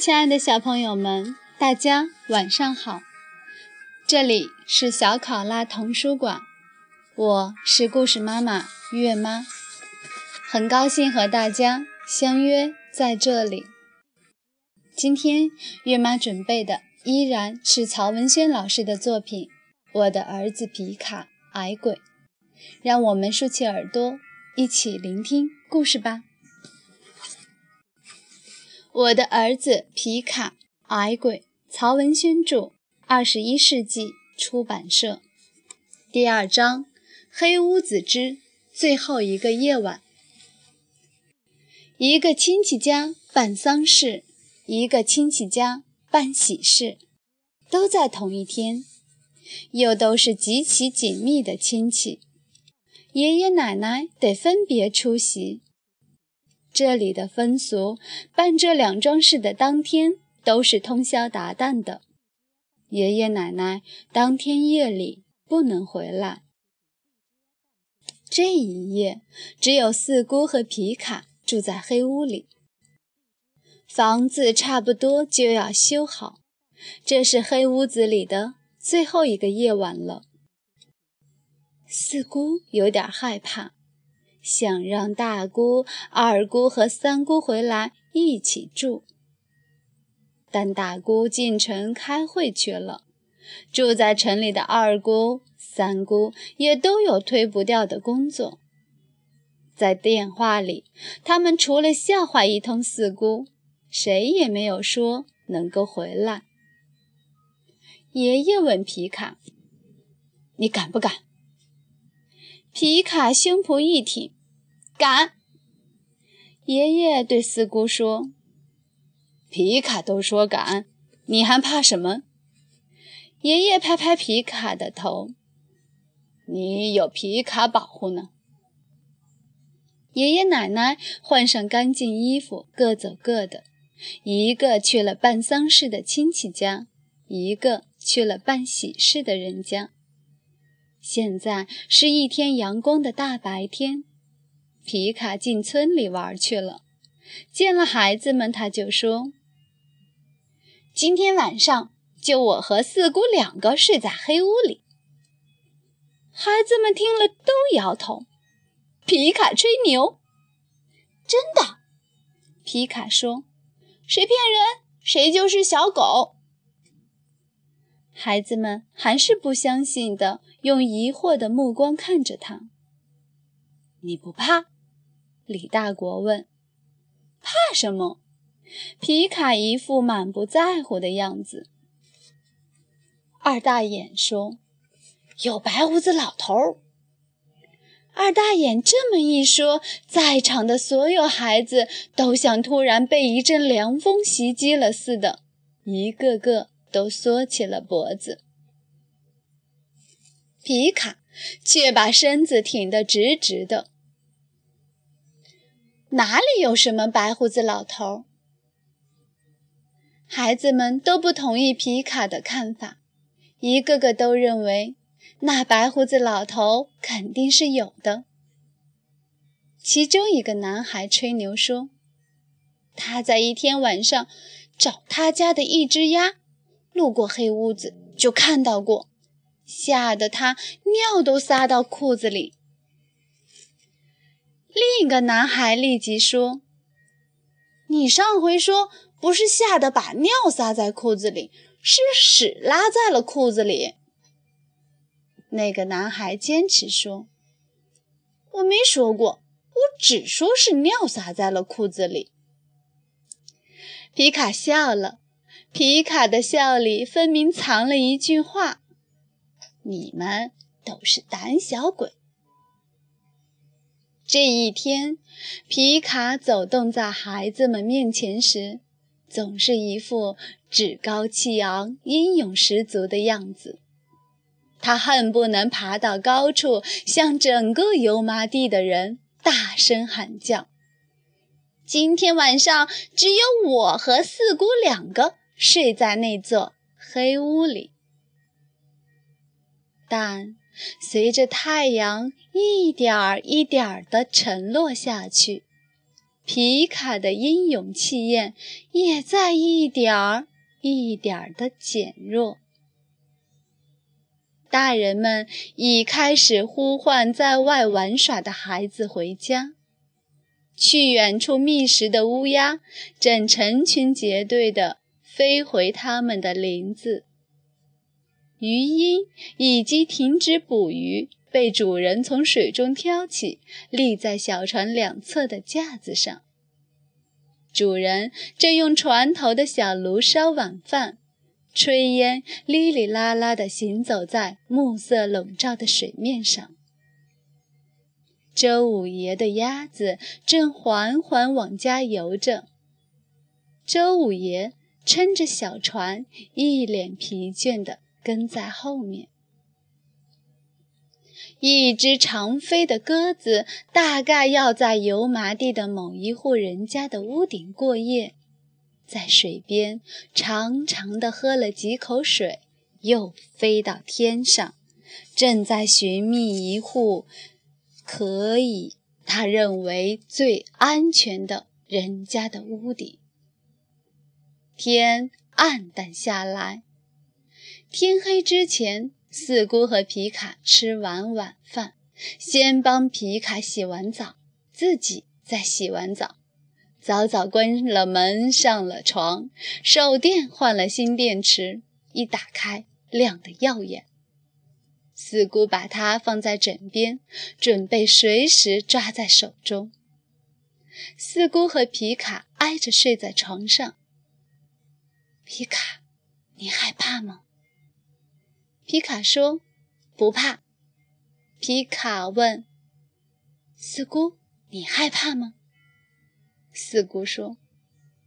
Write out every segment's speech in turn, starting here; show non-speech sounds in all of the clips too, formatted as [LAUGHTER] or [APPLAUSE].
亲爱的小朋友们，大家晚上好！这里是小考拉童书馆，我是故事妈妈月妈，很高兴和大家相约在这里。今天月妈准备的依然是曹文轩老师的作品《我的儿子皮卡矮鬼》，让我们竖起耳朵，一起聆听故事吧。我的儿子皮卡矮鬼，曹文轩著，二十一世纪出版社。第二章：黑屋子之最后一个夜晚。一个亲戚家办丧事，一个亲戚家办喜事，都在同一天，又都是极其紧密的亲戚，爷爷奶奶得分别出席。这里的风俗，办这两桩事的当天都是通宵达旦的。爷爷奶奶当天夜里不能回来。这一夜，只有四姑和皮卡住在黑屋里。房子差不多就要修好，这是黑屋子里的最后一个夜晚了。四姑有点害怕。想让大姑、二姑和三姑回来一起住，但大姑进城开会去了，住在城里的二姑、三姑也都有推不掉的工作。在电话里，他们除了笑话一通四姑，谁也没有说能够回来。爷爷问皮卡：“你敢不敢？”皮卡胸脯一挺，敢。爷爷对四姑说：“皮卡都说敢，你还怕什么？”爷爷拍拍皮卡的头：“你有皮卡保护呢。”爷爷奶奶换上干净衣服，各走各的，一个去了办丧事的亲戚家，一个去了办喜事的人家。现在是一天阳光的大白天，皮卡进村里玩去了。见了孩子们，他就说：“今天晚上就我和四姑两个睡在黑屋里。”孩子们听了都摇头。皮卡吹牛：“真的！”皮卡说：“谁骗人，谁就是小狗。”孩子们还是不相信的，用疑惑的目光看着他。你不怕？李大国问。怕什么？皮卡一副满不在乎的样子。二大眼说：“有白胡子老头。”二大眼这么一说，在场的所有孩子都像突然被一阵凉风袭击了似的，一个个。都缩起了脖子，皮卡却把身子挺得直直的。哪里有什么白胡子老头？孩子们都不同意皮卡的看法，一个个都认为那白胡子老头肯定是有的。其中一个男孩吹牛说，他在一天晚上找他家的一只鸭。路过黑屋子，就看到过，吓得他尿都撒到裤子里。另一个男孩立即说：“你上回说不是吓得把尿撒在裤子里，是屎拉在了裤子里。”那个男孩坚持说：“我没说过，我只说是尿撒在了裤子里。”皮卡笑了。皮卡的笑里分明藏了一句话：“你们都是胆小鬼。”这一天，皮卡走动在孩子们面前时，总是一副趾高气昂、英勇十足的样子。他恨不能爬到高处，向整个油麻地的人大声喊叫：“今天晚上只有我和四姑两个。”睡在那座黑屋里，但随着太阳一点儿一点儿地沉落下去，皮卡的英勇气焰也在一点儿一点儿地减弱。大人们已开始呼唤在外玩耍的孩子回家。去远处觅食的乌鸦正成群结队地飞回他们的林子。鱼鹰已经停止捕鱼，被主人从水中挑起，立在小船两侧的架子上。主人正用船头的小炉烧晚饭。炊烟哩哩啦啦地行走在暮色笼罩的水面上。周五爷的鸭子正缓缓往家游着。周五爷撑着小船，一脸疲倦地跟在后面。一只长飞的鸽子大概要在油麻地的某一户人家的屋顶过夜。在水边长长的喝了几口水，又飞到天上，正在寻觅一户可以他认为最安全的人家的屋顶。天暗淡下来，天黑之前，四姑和皮卡吃完晚饭，先帮皮卡洗完澡，自己再洗完澡。早早关了门，上了床，手电换了新电池，一打开亮得耀眼。四姑把它放在枕边，准备随时抓在手中。四姑和皮卡挨着睡在床上。皮卡，你害怕吗？皮卡说：“不怕。”皮卡问：“四姑，你害怕吗？”四姑说：“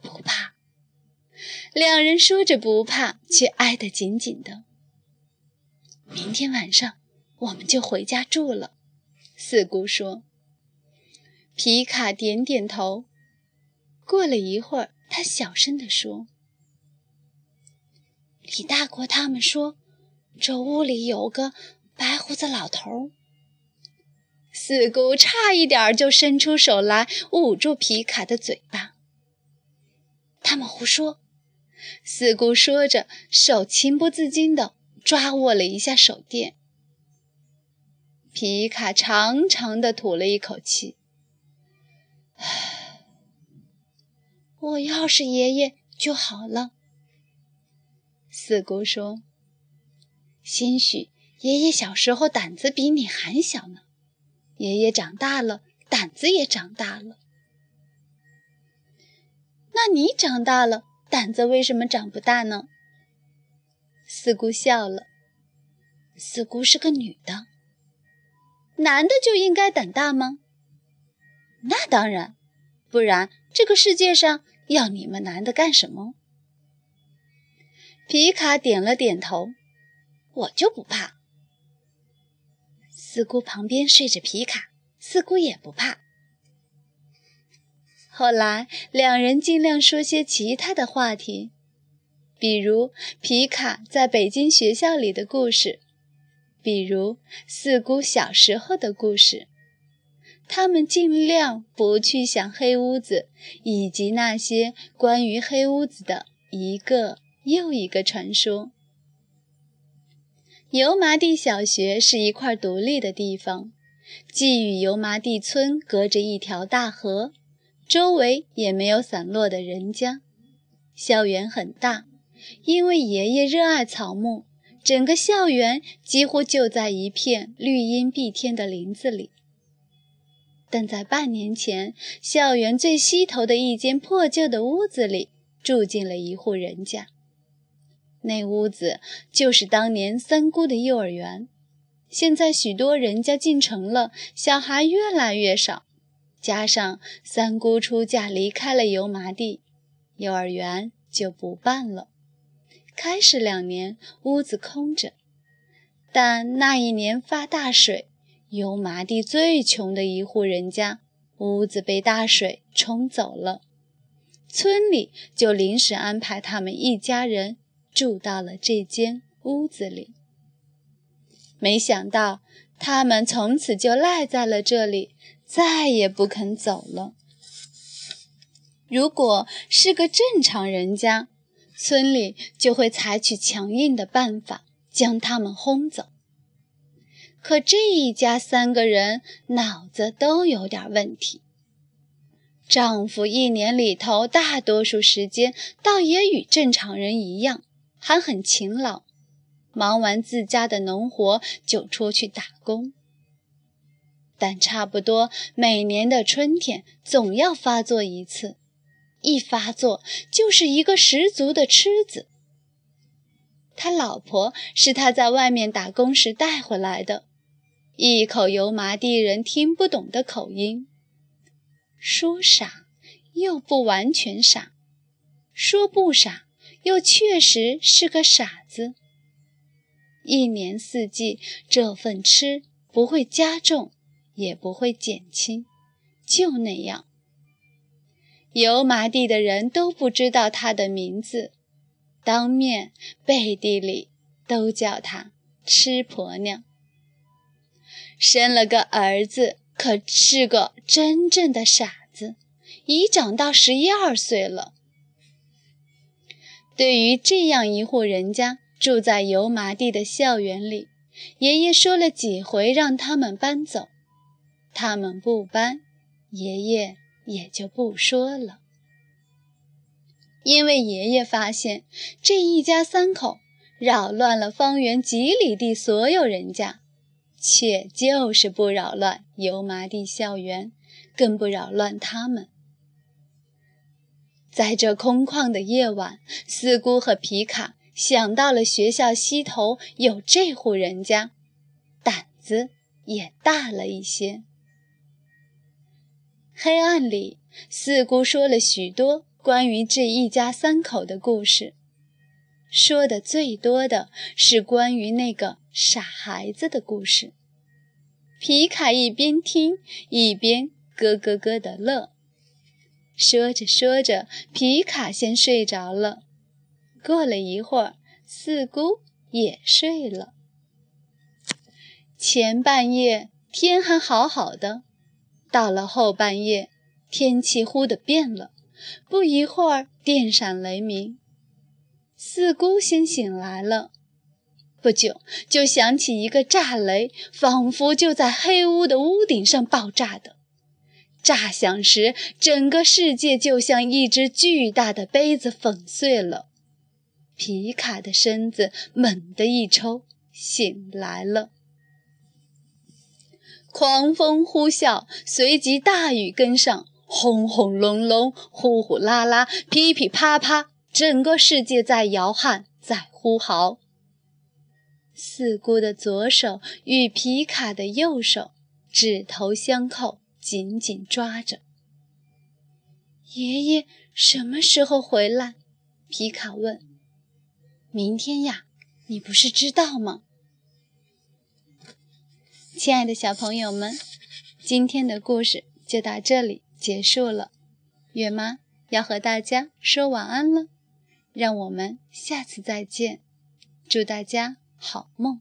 不怕。”两人说着不怕，却挨得紧紧的。明天晚上我们就回家住了。”四姑说。皮卡点点头。过了一会儿，他小声地说：“李大国他们说，这屋里有个白胡子老头。”四姑差一点就伸出手来捂住皮卡的嘴巴。他们胡说。四姑说着，手情不自禁地抓握了一下手电。皮卡长长的吐了一口气：“ [SIGHS] 我要是爷爷就好了。”四姑说：“兴许爷爷小时候胆子比你还小呢。”爷爷长大了，胆子也长大了。那你长大了，胆子为什么长不大呢？四姑笑了。四姑是个女的，男的就应该胆大吗？那当然，不然这个世界上要你们男的干什么？皮卡点了点头，我就不怕。四姑旁边睡着皮卡，四姑也不怕。后来，两人尽量说些其他的话题，比如皮卡在北京学校里的故事，比如四姑小时候的故事。他们尽量不去想黑屋子以及那些关于黑屋子的一个又一个传说。油麻地小学是一块独立的地方，既与油麻地村隔着一条大河，周围也没有散落的人家。校园很大，因为爷爷热爱草木，整个校园几乎就在一片绿荫蔽天的林子里。但在半年前，校园最西头的一间破旧的屋子里住进了一户人家。那屋子就是当年三姑的幼儿园，现在许多人家进城了，小孩越来越少，加上三姑出嫁离开了油麻地，幼儿园就不办了。开始两年，屋子空着，但那一年发大水，油麻地最穷的一户人家屋子被大水冲走了，村里就临时安排他们一家人。住到了这间屋子里，没想到他们从此就赖在了这里，再也不肯走了。如果是个正常人家，村里就会采取强硬的办法将他们轰走。可这一家三个人脑子都有点问题。丈夫一年里头大多数时间倒也与正常人一样，还很勤劳，忙完自家的农活就出去打工。但差不多每年的春天总要发作一次。一发作就是一个十足的痴子。他老婆是他在外面打工时带回来的，一口油麻地人听不懂的口音，说傻又不完全傻，说不傻又确实是个傻子。一年四季，这份痴不会加重，也不会减轻，就那样。油麻地的人都不知道他的名字，当面背地里都叫他吃婆娘。生了个儿子，可是个真正的傻子，已长到十一二岁了。对于这样一户人家，住在油麻地的校园里，爷爷说了几回让他们搬走，他们不搬，爷爷。也就不说了，因为爷爷发现这一家三口扰乱了方圆几里地所有人家，却就是不扰乱油麻地校园，更不扰乱他们。在这空旷的夜晚，四姑和皮卡想到了学校西头有这户人家，胆子也大了一些。黑暗里，四姑说了许多关于这一家三口的故事。说的最多的是关于那个傻孩子的故事。皮卡一边听一边咯咯咯地乐。说着说着，皮卡先睡着了。过了一会儿，四姑也睡了。前半夜天还好好的。到了后半夜，天气忽地变了，不一会儿电闪雷鸣。四姑先醒来了，不久就响起一个炸雷，仿佛就在黑屋的屋顶上爆炸的。炸响时，整个世界就像一只巨大的杯子粉碎了。皮卡的身子猛地一抽，醒来了。狂风呼啸，随即大雨跟上，轰轰隆隆，呼呼啦啦，噼噼啪啪，整个世界在摇撼，在呼嚎。四姑的左手与皮卡的右手指头相扣，紧紧抓着。爷爷什么时候回来？皮卡问。明天呀，你不是知道吗？亲爱的小朋友们，今天的故事就到这里结束了。月妈要和大家说晚安了，让我们下次再见，祝大家好梦。